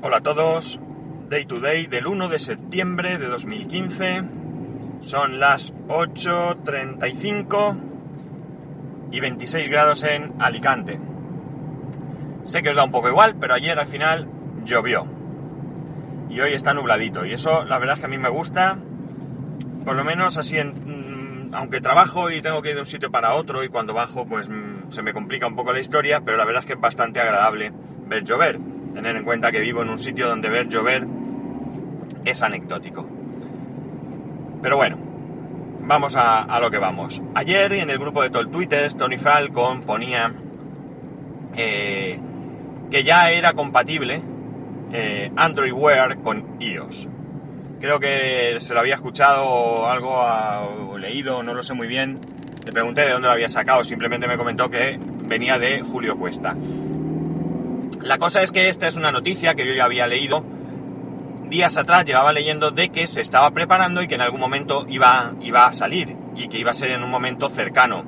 Hola a todos, Day to Day del 1 de septiembre de 2015, son las 8.35 y 26 grados en Alicante. Sé que os da un poco igual, pero ayer al final llovió. Y hoy está nubladito. Y eso la verdad es que a mí me gusta, por lo menos así en, mm, aunque trabajo y tengo que ir de un sitio para otro y cuando bajo pues mm, se me complica un poco la historia, pero la verdad es que es bastante agradable ver llover. Tener en cuenta que vivo en un sitio donde ver llover es anecdótico. Pero bueno, vamos a, lo que vamos. Ayer en el grupo de Tol Twitter, Tony Falcon ponía eh, que ya era compatible eh, Android Wear con iOS. Creo que se lo había escuchado algo o leído, no lo sé muy bien. Le pregunté de dónde lo había sacado, simplemente me comentó que venía de Julio Cuesta. La cosa es que esta es una noticia que yo ya había leído días atrás, llevaba leyendo de que se estaba preparando y que en algún momento iba, iba a salir y que iba a ser en un momento cercano.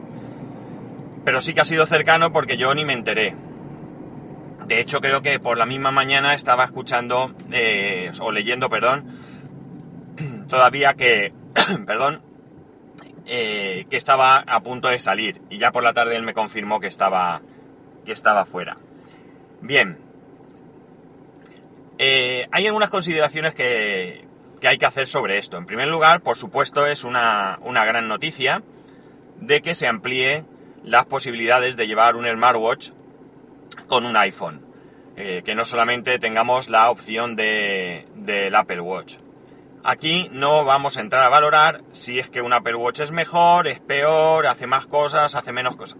Pero sí que ha sido cercano porque yo ni me enteré. De hecho, creo que por la misma mañana estaba escuchando, eh, o leyendo, perdón, todavía que, perdón, eh, que estaba a punto de salir. Y ya por la tarde él me confirmó que estaba, que estaba fuera. Bien. Eh, hay algunas consideraciones que, hay que hacer sobre esto. En primer lugar, por supuesto, es una, gran noticia de que se amplíe las posibilidades de llevar un smartwatch con un iPhone. Eh, que no solamente tengamos la opción de, del Apple Watch. Aquí no vamos a entrar a valorar si es que un Apple Watch es mejor, es peor, hace más cosas, hace menos cosas.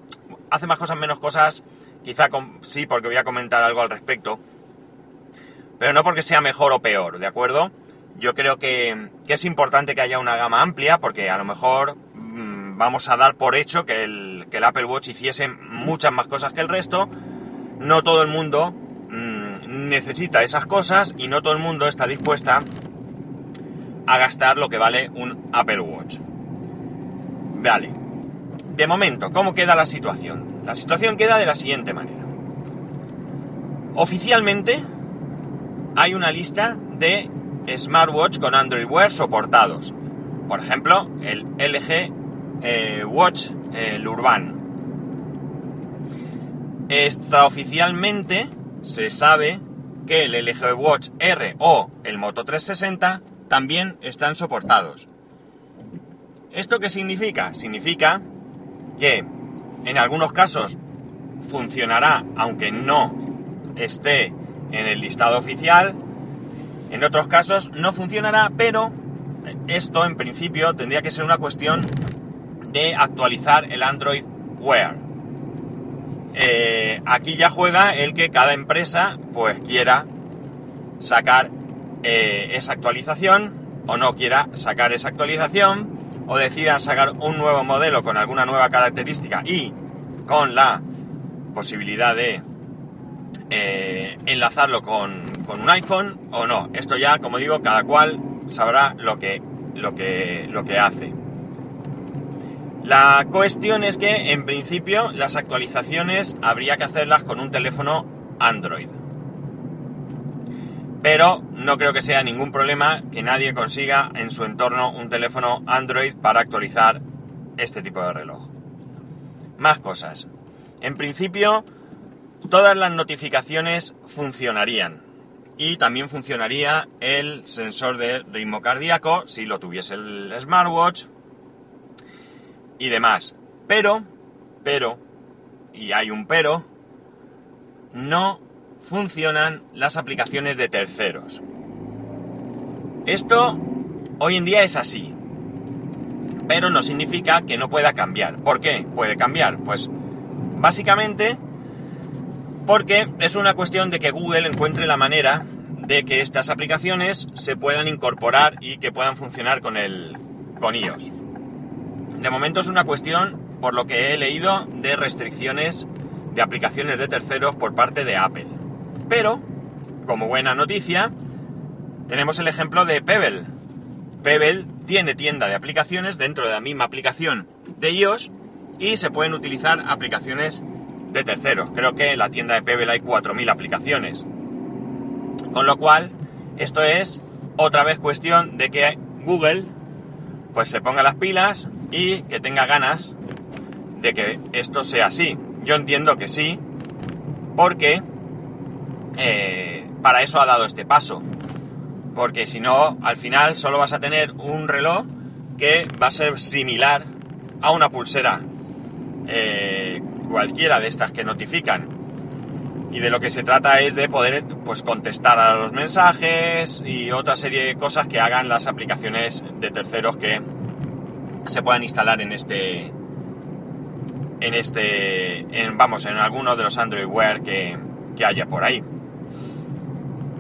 Hace más cosas, menos cosas Quizá sí, porque voy a comentar algo al respecto. Pero no porque sea mejor o peor, ¿de acuerdo? Yo creo que, es importante que haya una gama amplia, porque a lo mejor mm, vamos a dar por hecho que el, Apple Watch hiciese muchas más cosas que el resto. No todo el mundo mm, necesita esas cosas y no todo el mundo está dispuesta a gastar lo que vale un Apple Watch. Vale. De momento, ¿cómo queda la situación? La situación queda de la siguiente manera. Oficialmente hay una lista de smartwatch con Android Wear soportados. Por ejemplo, el LG eh, Watch, el Urban. Extraoficialmente se sabe que el LG Watch R o el Moto 360 también están soportados. ¿Esto qué significa? Significa que en algunos casos funcionará aunque no esté en el listado oficial. En otros casos no funcionará, pero esto en principio tendría que ser una cuestión de actualizar el Android Wear. Eh, aquí ya juega el que cada empresa pues quiera sacar eh, esa actualización o no quiera sacar esa actualización o decidan sacar un nuevo modelo con alguna nueva característica y con la posibilidad de eh, enlazarlo con, un iPhone o no. Esto ya, como digo, cada cual sabrá lo que, lo que, lo que hace. La cuestión es que, en principio, las actualizaciones habría que hacerlas con un teléfono Android pero no creo que sea ningún problema que nadie consiga en su entorno un teléfono Android para actualizar este tipo de reloj. Más cosas. En principio, todas las notificaciones funcionarían. Y también funcionaría el sensor de ritmo cardíaco si lo tuviese el smartwatch y demás. Pero, pero, y hay un pero, no funcionan las aplicaciones de terceros. Esto hoy en día es así, pero no significa que no pueda cambiar. ¿Por qué puede cambiar? Pues básicamente porque es una cuestión de que Google encuentre la manera de que estas aplicaciones se puedan incorporar y que puedan funcionar con el con iOS. De momento es una cuestión, por lo que he leído, de restricciones de aplicaciones de terceros por parte de Apple. Pero, como buena noticia, tenemos el ejemplo de Pebble. Pebble tiene tienda de aplicaciones dentro de la misma aplicación de iOS y se pueden utilizar aplicaciones de terceros. Creo que en la tienda de Pebble hay 4.000 aplicaciones. Con lo cual, esto es otra vez cuestión de que Google pues se ponga las pilas y que tenga ganas de que esto sea así. Yo entiendo que sí, porque eh, para eso ha dado este paso. Porque si no, al final solo vas a tener un reloj que va a ser similar a una pulsera eh, cualquiera de estas que notifican y de lo que se trata es de poder pues contestar a los mensajes y otra serie de cosas que hagan las aplicaciones de terceros que se puedan instalar en este en este en, vamos en alguno de los Android Wear que, que haya por ahí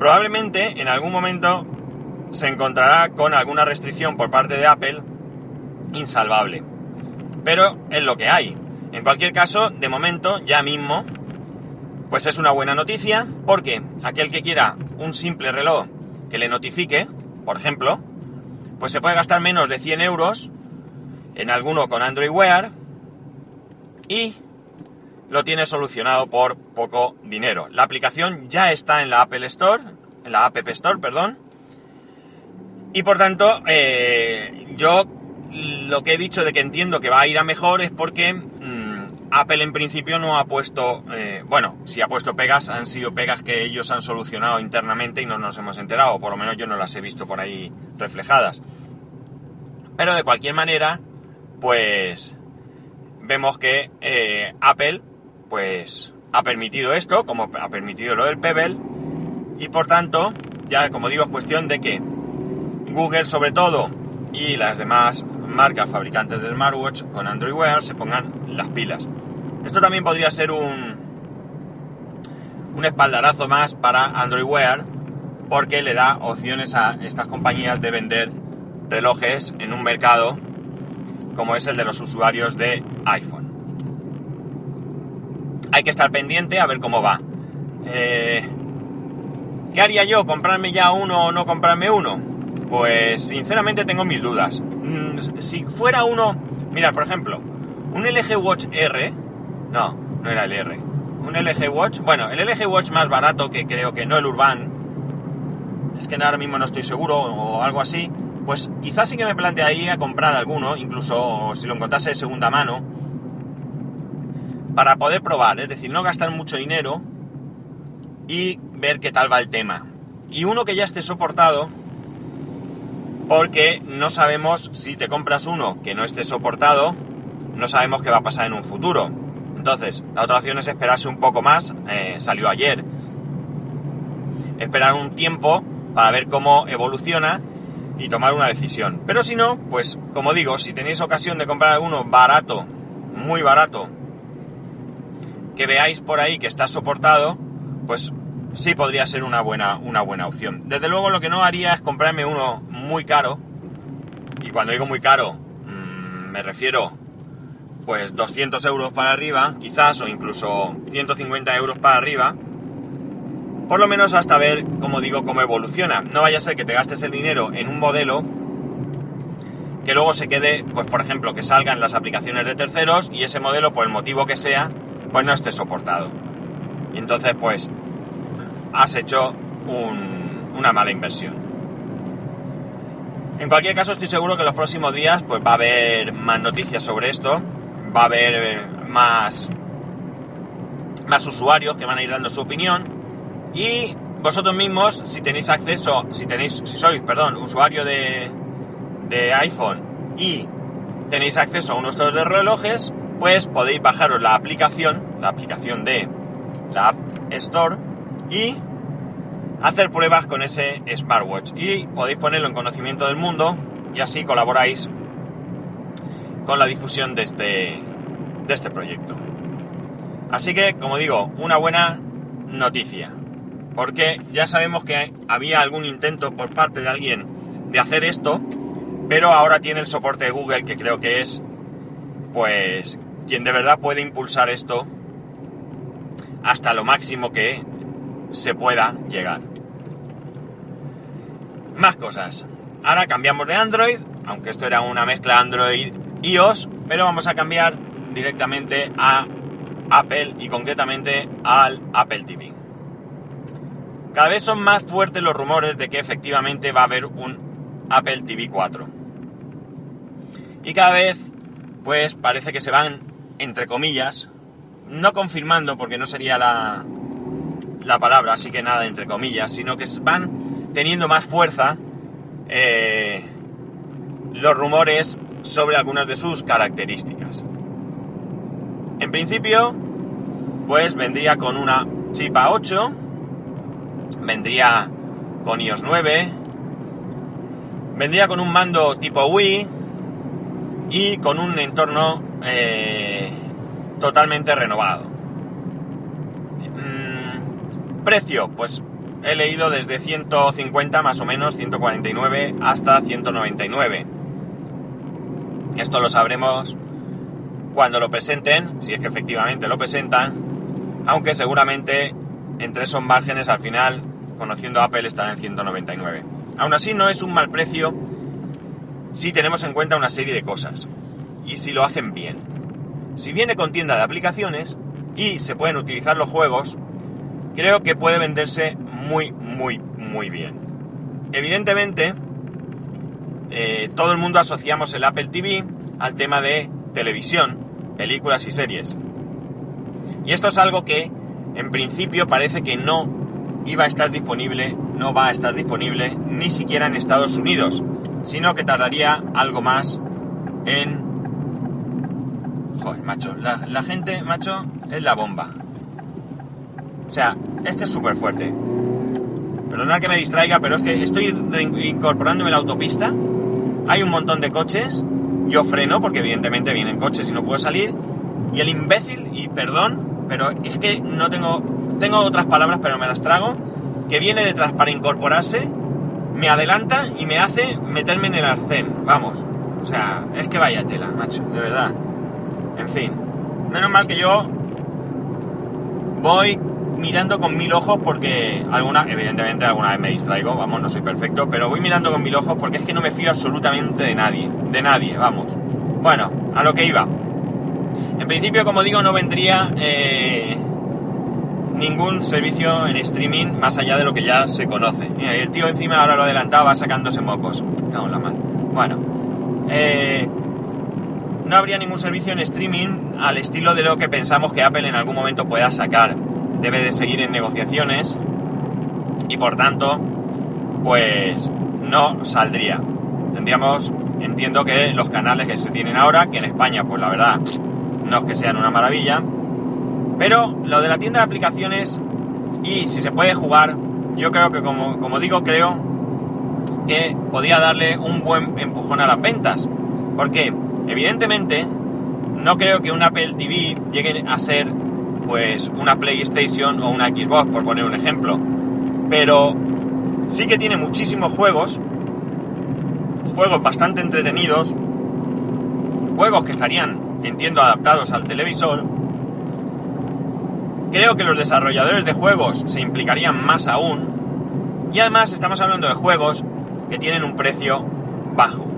probablemente en algún momento se encontrará con alguna restricción por parte de Apple insalvable. Pero es lo que hay. En cualquier caso de momento ya mismo pues es una buena noticia porque aquel que quiera un simple reloj que le notifique, por ejemplo, pues se puede gastar menos de 100 euros en alguno con Android Wear y lo tiene solucionado por poco dinero. La aplicación ya está en la Apple Store, en la App Store, perdón, y por tanto eh, yo lo que he dicho de que entiendo que va a ir a mejor es porque Apple en principio no ha puesto, eh, bueno, si ha puesto pegas, han sido pegas que ellos han solucionado internamente y no nos hemos enterado, por lo menos yo no las he visto por ahí reflejadas. Pero de cualquier manera, pues vemos que eh, Apple, pues ha permitido esto, como ha permitido lo del Pebble, y por tanto, ya como digo, es cuestión de que Google sobre todo y las demás marcas fabricantes de smartwatch con Android Wear se pongan las pilas. Esto también podría ser un, un espaldarazo más para Android Wear porque le da opciones a estas compañías de vender relojes en un mercado como es el de los usuarios de iPhone. Hay que estar pendiente a ver cómo va. Eh, ¿Qué haría yo? ¿Comprarme ya uno o no comprarme uno? Pues sinceramente tengo mis dudas. Mm, si fuera uno, mira, por ejemplo, un LG Watch R, no, no era el R, un LG Watch, bueno, el LG Watch más barato que creo que no el Urban, es que ahora mismo no estoy seguro o algo así, pues quizás sí que me plantearía comprar alguno, incluso si lo encontrase de segunda mano, para poder probar, es decir, no gastar mucho dinero y ver qué tal va el tema. Y uno que ya esté soportado, porque no sabemos si te compras uno que no esté soportado, no sabemos qué va a pasar en un futuro. Entonces, la otra opción es esperarse un poco más, eh, salió ayer, esperar un tiempo para ver cómo evoluciona y tomar una decisión. Pero si no, pues como digo, si tenéis ocasión de comprar alguno barato, muy barato, que veáis por ahí que está soportado, pues sí podría ser una buena, una buena opción. Desde luego lo que no haría es comprarme uno muy caro, y cuando digo muy caro, mmm, me refiero pues 200 euros para arriba, quizás, o incluso 150 euros para arriba, por lo menos hasta ver, como digo, cómo evoluciona. No vaya a ser que te gastes el dinero en un modelo que luego se quede, pues por ejemplo, que salgan las aplicaciones de terceros y ese modelo, por el motivo que sea, pues no esté soportado. Y entonces, pues, has hecho una mala inversión. En cualquier caso, estoy seguro que en los próximos días pues, va a haber más noticias sobre esto, va a haber eh, más, más usuarios que van a ir dando su opinión y vosotros mismos, si tenéis acceso, si tenéis, si sois, perdón, usuario de, de iPhone y tenéis acceso a uno de relojes, pues podéis bajaros la aplicación, la aplicación de la App Store y hacer pruebas con ese smartwatch y podéis ponerlo en conocimiento del mundo y así colaboráis con la difusión de este, de este proyecto. Así que, como digo, una buena noticia, porque ya sabemos que había algún intento por parte de alguien de hacer esto, pero ahora tiene el soporte de Google, que creo que es, pues, quien de verdad puede impulsar esto hasta lo máximo que se pueda llegar. Más cosas. Ahora cambiamos de Android, aunque esto era una mezcla Android-iOS, pero vamos a cambiar directamente a Apple y concretamente al Apple TV. cada vez son más fuertes los rumores de que efectivamente va a haber un Apple TV 4. Y cada vez, pues parece que se van, entre comillas, no confirmando porque no sería la, la palabra, así que nada entre comillas, sino que van teniendo más fuerza eh, los rumores sobre algunas de sus características. En principio, pues vendría con una chip A8, vendría con iOS 9, vendría con un mando tipo Wii y con un entorno eh, totalmente renovado. Mm, precio, pues he leído desde 150 más o menos, 149 hasta 199. Esto lo sabremos cuando lo presenten, si es que efectivamente lo presentan, aunque seguramente entre esos márgenes al final, conociendo Apple, estará en 199. Aún así no es un mal precio si tenemos en cuenta una serie de cosas y si lo hacen bien. Si viene con tienda de aplicaciones y se pueden utilizar los juegos, creo que puede venderse muy, muy, muy bien. Evidentemente, eh, todo el mundo asociamos el Apple TV al tema de televisión, películas y series. Y esto es algo que en principio parece que no iba a estar disponible, no va a estar disponible ni siquiera en Estados Unidos, sino que tardaría algo más en... Joder, macho, la, gente, macho, es la bomba. O sea, es que es súper fuerte. Perdonad que me distraiga, pero es que estoy incorporándome en la autopista. Hay un montón de coches. Yo freno porque evidentemente vienen coches y no puedo salir. Y el imbécil, y perdón, pero es que no tengo... Tengo otras palabras, pero me las trago. Que viene detrás para incorporarse, me adelanta y me hace meterme en el arcén. Vamos. O sea, es que vaya tela, macho, de verdad. En fin. Menos mal que yo voy mirando con mil ojos porque alguna, evidentemente alguna vez me distraigo, vamos, no soy perfecto, pero voy mirando con mil ojos porque es que no me fío absolutamente de nadie, de nadie, vamos. Bueno, a lo que iba. En principio, como digo, no vendría eh, ningún servicio en streaming más allá de lo que ya se conoce. Mira, el tío encima ahora lo adelantaba, sacándose mocos. Cago la. Bueno, eh, no habría ningún servicio en streaming al estilo de lo que pensamos que Apple en algún momento pueda sacar debe de seguir en negociaciones y por tanto, pues no saldría. Tendríamos, entiendo que los canales que se tienen ahora, que en España, pues la verdad, no es que sean una maravilla, pero lo de la tienda de aplicaciones y si se puede jugar, yo creo que como, como digo, creo que podía darle un buen empujón a las ventas. Porque, evidentemente, no creo que un Apple TV llegue a ser pues una PlayStation o una Xbox, por poner un ejemplo. Pero sí que tiene muchísimos juegos, juegos bastante entretenidos, juegos que estarían, entiendo, adaptados al televisor. Creo que los desarrolladores de juegos se implicarían más aún. Y además estamos hablando de juegos que tienen un precio bajo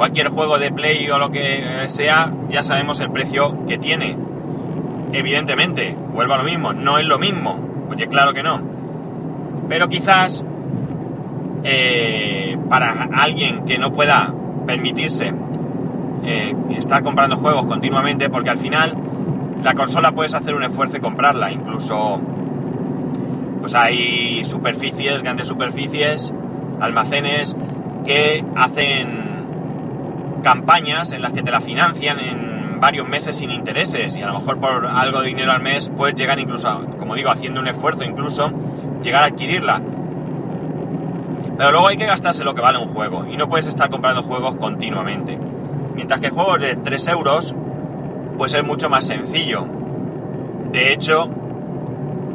cualquier juego de Play o lo que sea, ya sabemos el precio que tiene. Evidentemente, vuelvo a lo mismo, no es lo mismo, oye, claro que no. Pero quizás eh, para alguien que no pueda permitirse eh, estar comprando juegos continuamente, porque al final la consola puedes hacer un esfuerzo y comprarla, incluso pues hay superficies, grandes superficies, almacenes que hacen campañas en las que te la financian en varios meses sin intereses y a lo mejor por algo de dinero al mes puedes llegar incluso, como digo, haciendo un esfuerzo incluso, llegar a adquirirla. Pero luego hay que gastarse lo que vale un juego y no puedes estar comprando juegos continuamente. Mientras que juegos de 3 euros, pues es mucho más sencillo. De hecho,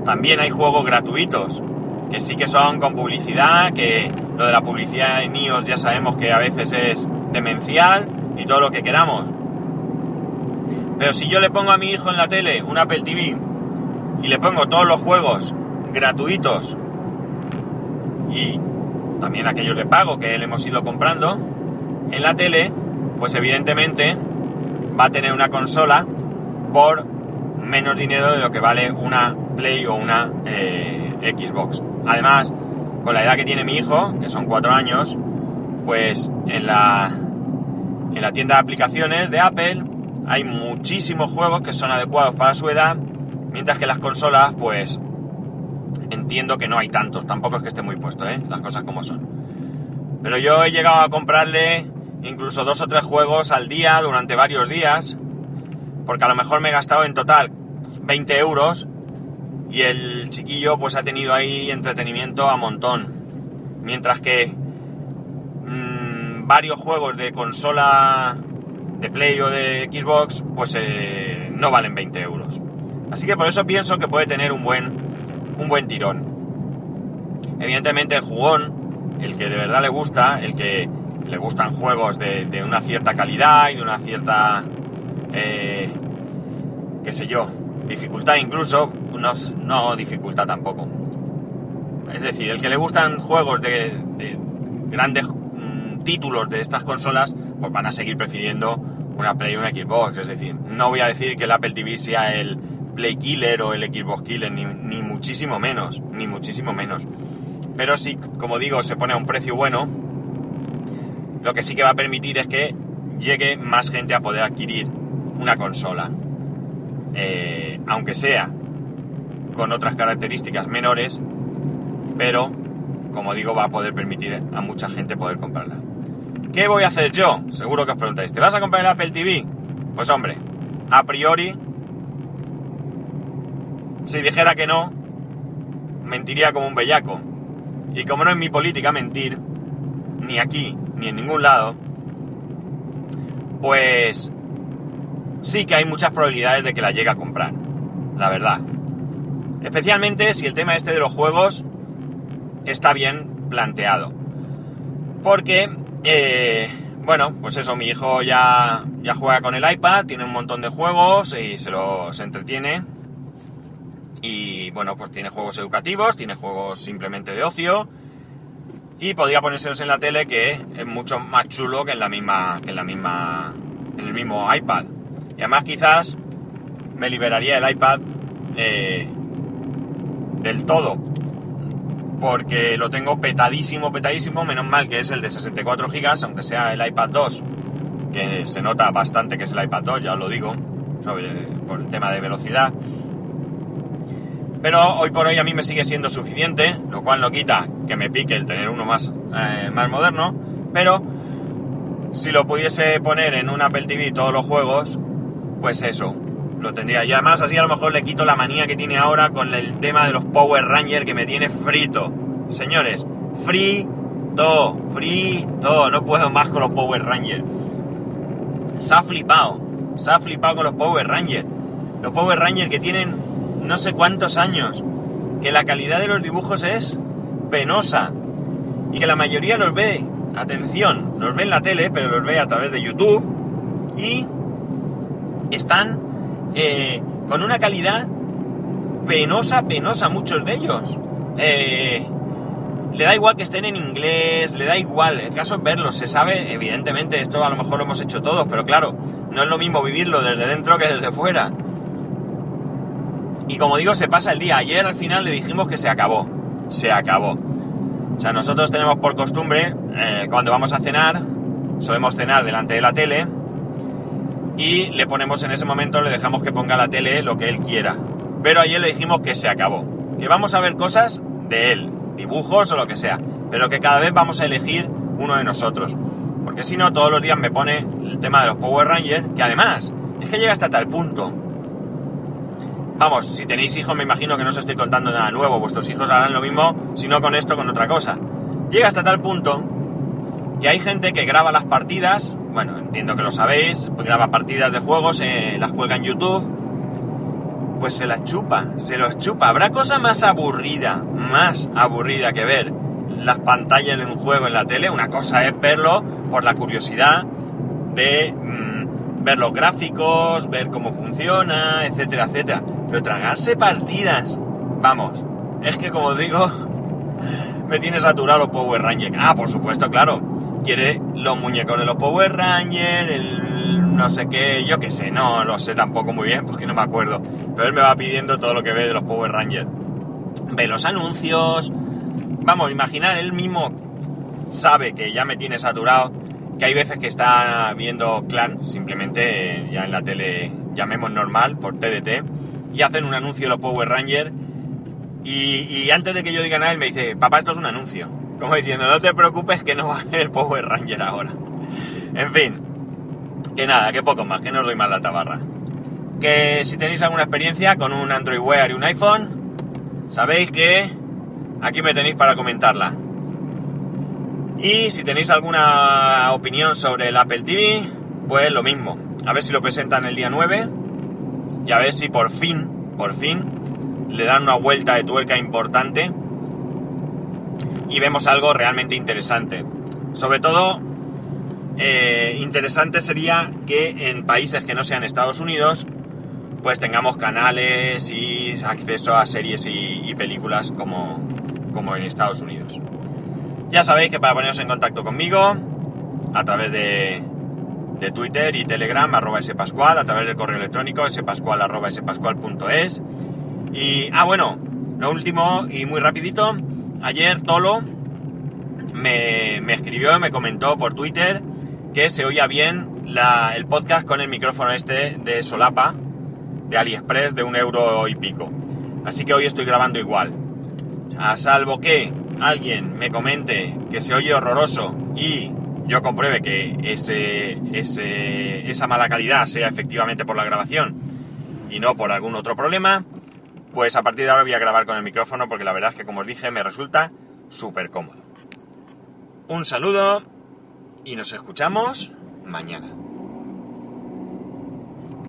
también hay juegos gratuitos, que sí que son con publicidad, que lo de la publicidad en iOS ya sabemos que a veces es demencial y todo lo que queramos. Pero si yo le pongo a mi hijo en la tele un Apple TV y le pongo todos los juegos gratuitos y también aquellos de pago que él hemos ido comprando en la tele, pues evidentemente va a tener una consola por menos dinero de lo que vale una Play o una eh, Xbox. Además, con la edad que tiene mi hijo, que son 4 años, pues en la, en la tienda de aplicaciones de Apple hay muchísimos juegos que son adecuados para su edad, mientras que las consolas, pues entiendo que no hay tantos, tampoco es que esté muy puesto, ¿eh? las cosas como son. Pero yo he llegado a comprarle incluso dos o tres juegos al día durante varios días, porque a lo mejor me he gastado en total 20 pues, euros y el chiquillo pues ha tenido ahí entretenimiento a montón. Mientras que varios juegos de consola de Play o de Xbox pues eh, no valen 20 euros. Así que por eso pienso que puede tener un buen, un buen tirón. Evidentemente el jugón, el que de verdad le gusta, el que le gustan juegos de, una cierta calidad y de una cierta, eh, qué sé yo, dificultad incluso, no, no dificultad tampoco. Es decir, el que le gustan juegos de, de grandes títulos de estas consolas, pues van a seguir prefiriendo una Play y una Xbox. Es decir, no voy a decir que el Apple TV sea el Play Killer o el Xbox Killer, ni, ni muchísimo menos, ni muchísimo menos. Pero sí, como digo, se pone a un precio bueno, lo que sí que va a permitir es que llegue más gente a poder adquirir una consola. Eh, aunque sea con otras características menores, pero como digo, va a poder permitir a mucha gente poder comprarla. ¿Qué voy a hacer yo? Seguro que os preguntáis, ¿te vas a comprar el Apple TV? Pues hombre, a priori, si dijera que no, mentiría como un bellaco. Y como no es mi política mentir, ni aquí, ni en ningún lado, pues sí que hay muchas probabilidades de que la llegue a comprar, la verdad. Especialmente si el tema este de los juegos está bien planteado. Porque, eh, bueno, pues eso, mi hijo ya, ya juega con el iPad, tiene un montón de juegos y se los entretiene. Y bueno, pues tiene juegos educativos, tiene juegos simplemente de ocio. Y podría ponérselos en la tele que es mucho más chulo que en la misma que en la misma en el mismo iPad. Y además quizás me liberaría el iPad eh, del todo porque lo tengo petadísimo petadísimo menos mal que es el de 64 GB aunque sea el iPad 2 que se nota bastante que es el iPad 2 ya os lo digo por el tema de velocidad. Pero hoy por hoy a mí me sigue siendo suficiente, lo cual no quita que me pique el tener uno más, eh, más moderno, pero si lo pudiese poner en un Apple TV todos los juegos, pues eso, lo tendría. Y además así a lo mejor le quito la manía que tiene ahora con el tema de los Power Rangers que me tiene frito. Señores, frito, frito, no puedo más con los Power Rangers. Se ha flipado, se ha flipado con los Power Rangers. Los Power Rangers que tienen no sé cuántos años, que la calidad de los dibujos es penosa y que la mayoría los ve, atención, los ve en la tele, pero los ve a través de YouTube y están eh, con una calidad penosa, penosa, muchos de ellos. Eh, le da igual que estén en inglés, le da igual, el caso es verlos, se sabe, evidentemente, esto a lo mejor lo hemos hecho todos, pero claro, no es lo mismo vivirlo desde dentro que desde fuera. Y como digo, se pasa el día. Ayer al final le dijimos que se acabó. Se acabó. O sea, nosotros tenemos por costumbre, eh, cuando vamos a cenar, solemos cenar delante de la tele y le ponemos en ese momento, le dejamos que ponga la tele lo que él quiera. Pero ayer le dijimos que se acabó. Que vamos a ver cosas de él, dibujos o lo que sea. Pero que cada vez vamos a elegir uno de nosotros. Porque si no, todos los días me pone el tema de los Power Rangers, que además es que llega hasta tal punto Vamos, si tenéis hijos me imagino que no os estoy contando nada nuevo, vuestros hijos harán lo mismo, si no con esto, con otra cosa. Llega hasta tal punto que hay gente que graba las partidas, bueno, entiendo que lo sabéis, graba partidas de juegos, eh, las cuelga en YouTube, pues se las chupa, se los chupa. ¿Habrá cosa más aburrida, más aburrida que ver las pantallas de un juego en la tele? Una cosa es verlo por la curiosidad de mm, ver los gráficos, ver cómo funciona, etcétera, etcétera. Pero tragarse partidas, vamos, es que como digo, me tiene saturado Power Rangers. Ah, por supuesto, claro. Quiere los muñecos de los Power Rangers, el no sé qué, yo qué sé, no lo sé tampoco muy bien porque no me acuerdo. Pero él me va pidiendo todo lo que ve de los Power Rangers. Ve los anuncios. Vamos, imaginar, él mismo sabe que ya me tiene saturado, que hay veces que está viendo Clan, simplemente ya en la tele, llamemos normal, por TDT, y hacen un anuncio de los Power Rangers. Y, y antes de que yo diga nada, él me dice, papá, esto es un anuncio. Como diciendo, no te preocupes que no va a haber Power Ranger ahora. En fin, que nada, que poco más, que no os doy más la tabarra. Que si tenéis alguna experiencia con un Android Wear y un iPhone, sabéis que aquí me tenéis para comentarla. Y si tenéis alguna opinión sobre el Apple TV, pues lo mismo. A ver si lo presentan el día 9 y a ver si por fin, por fin, le dan una vuelta de tuerca importante y vemos algo realmente interesante. Sobre todo, eh, interesante sería que en países que no sean Estados Unidos, pues tengamos canales y acceso a series y, películas como, como en Estados Unidos. Ya sabéis que para poneros en contacto conmigo, a través de, de Twitter y Telegram, arroba spascual, a través del correo electrónico, spascual. Y, ah, bueno, lo último y muy rapidito, ayer Tolo me, me escribió, me comentó por Twitter que se oía bien el podcast con el micrófono este de solapa de AliExpress de un euro y pico. Así que hoy estoy grabando igual. A salvo que alguien me comente que se oye horroroso y yo compruebe que ese, ese, esa mala calidad sea efectivamente por la grabación y no por algún otro problema, pues a partir de ahora voy a grabar con el micrófono porque la verdad es que como os dije me resulta súper cómodo. Un saludo y nos escuchamos mañana.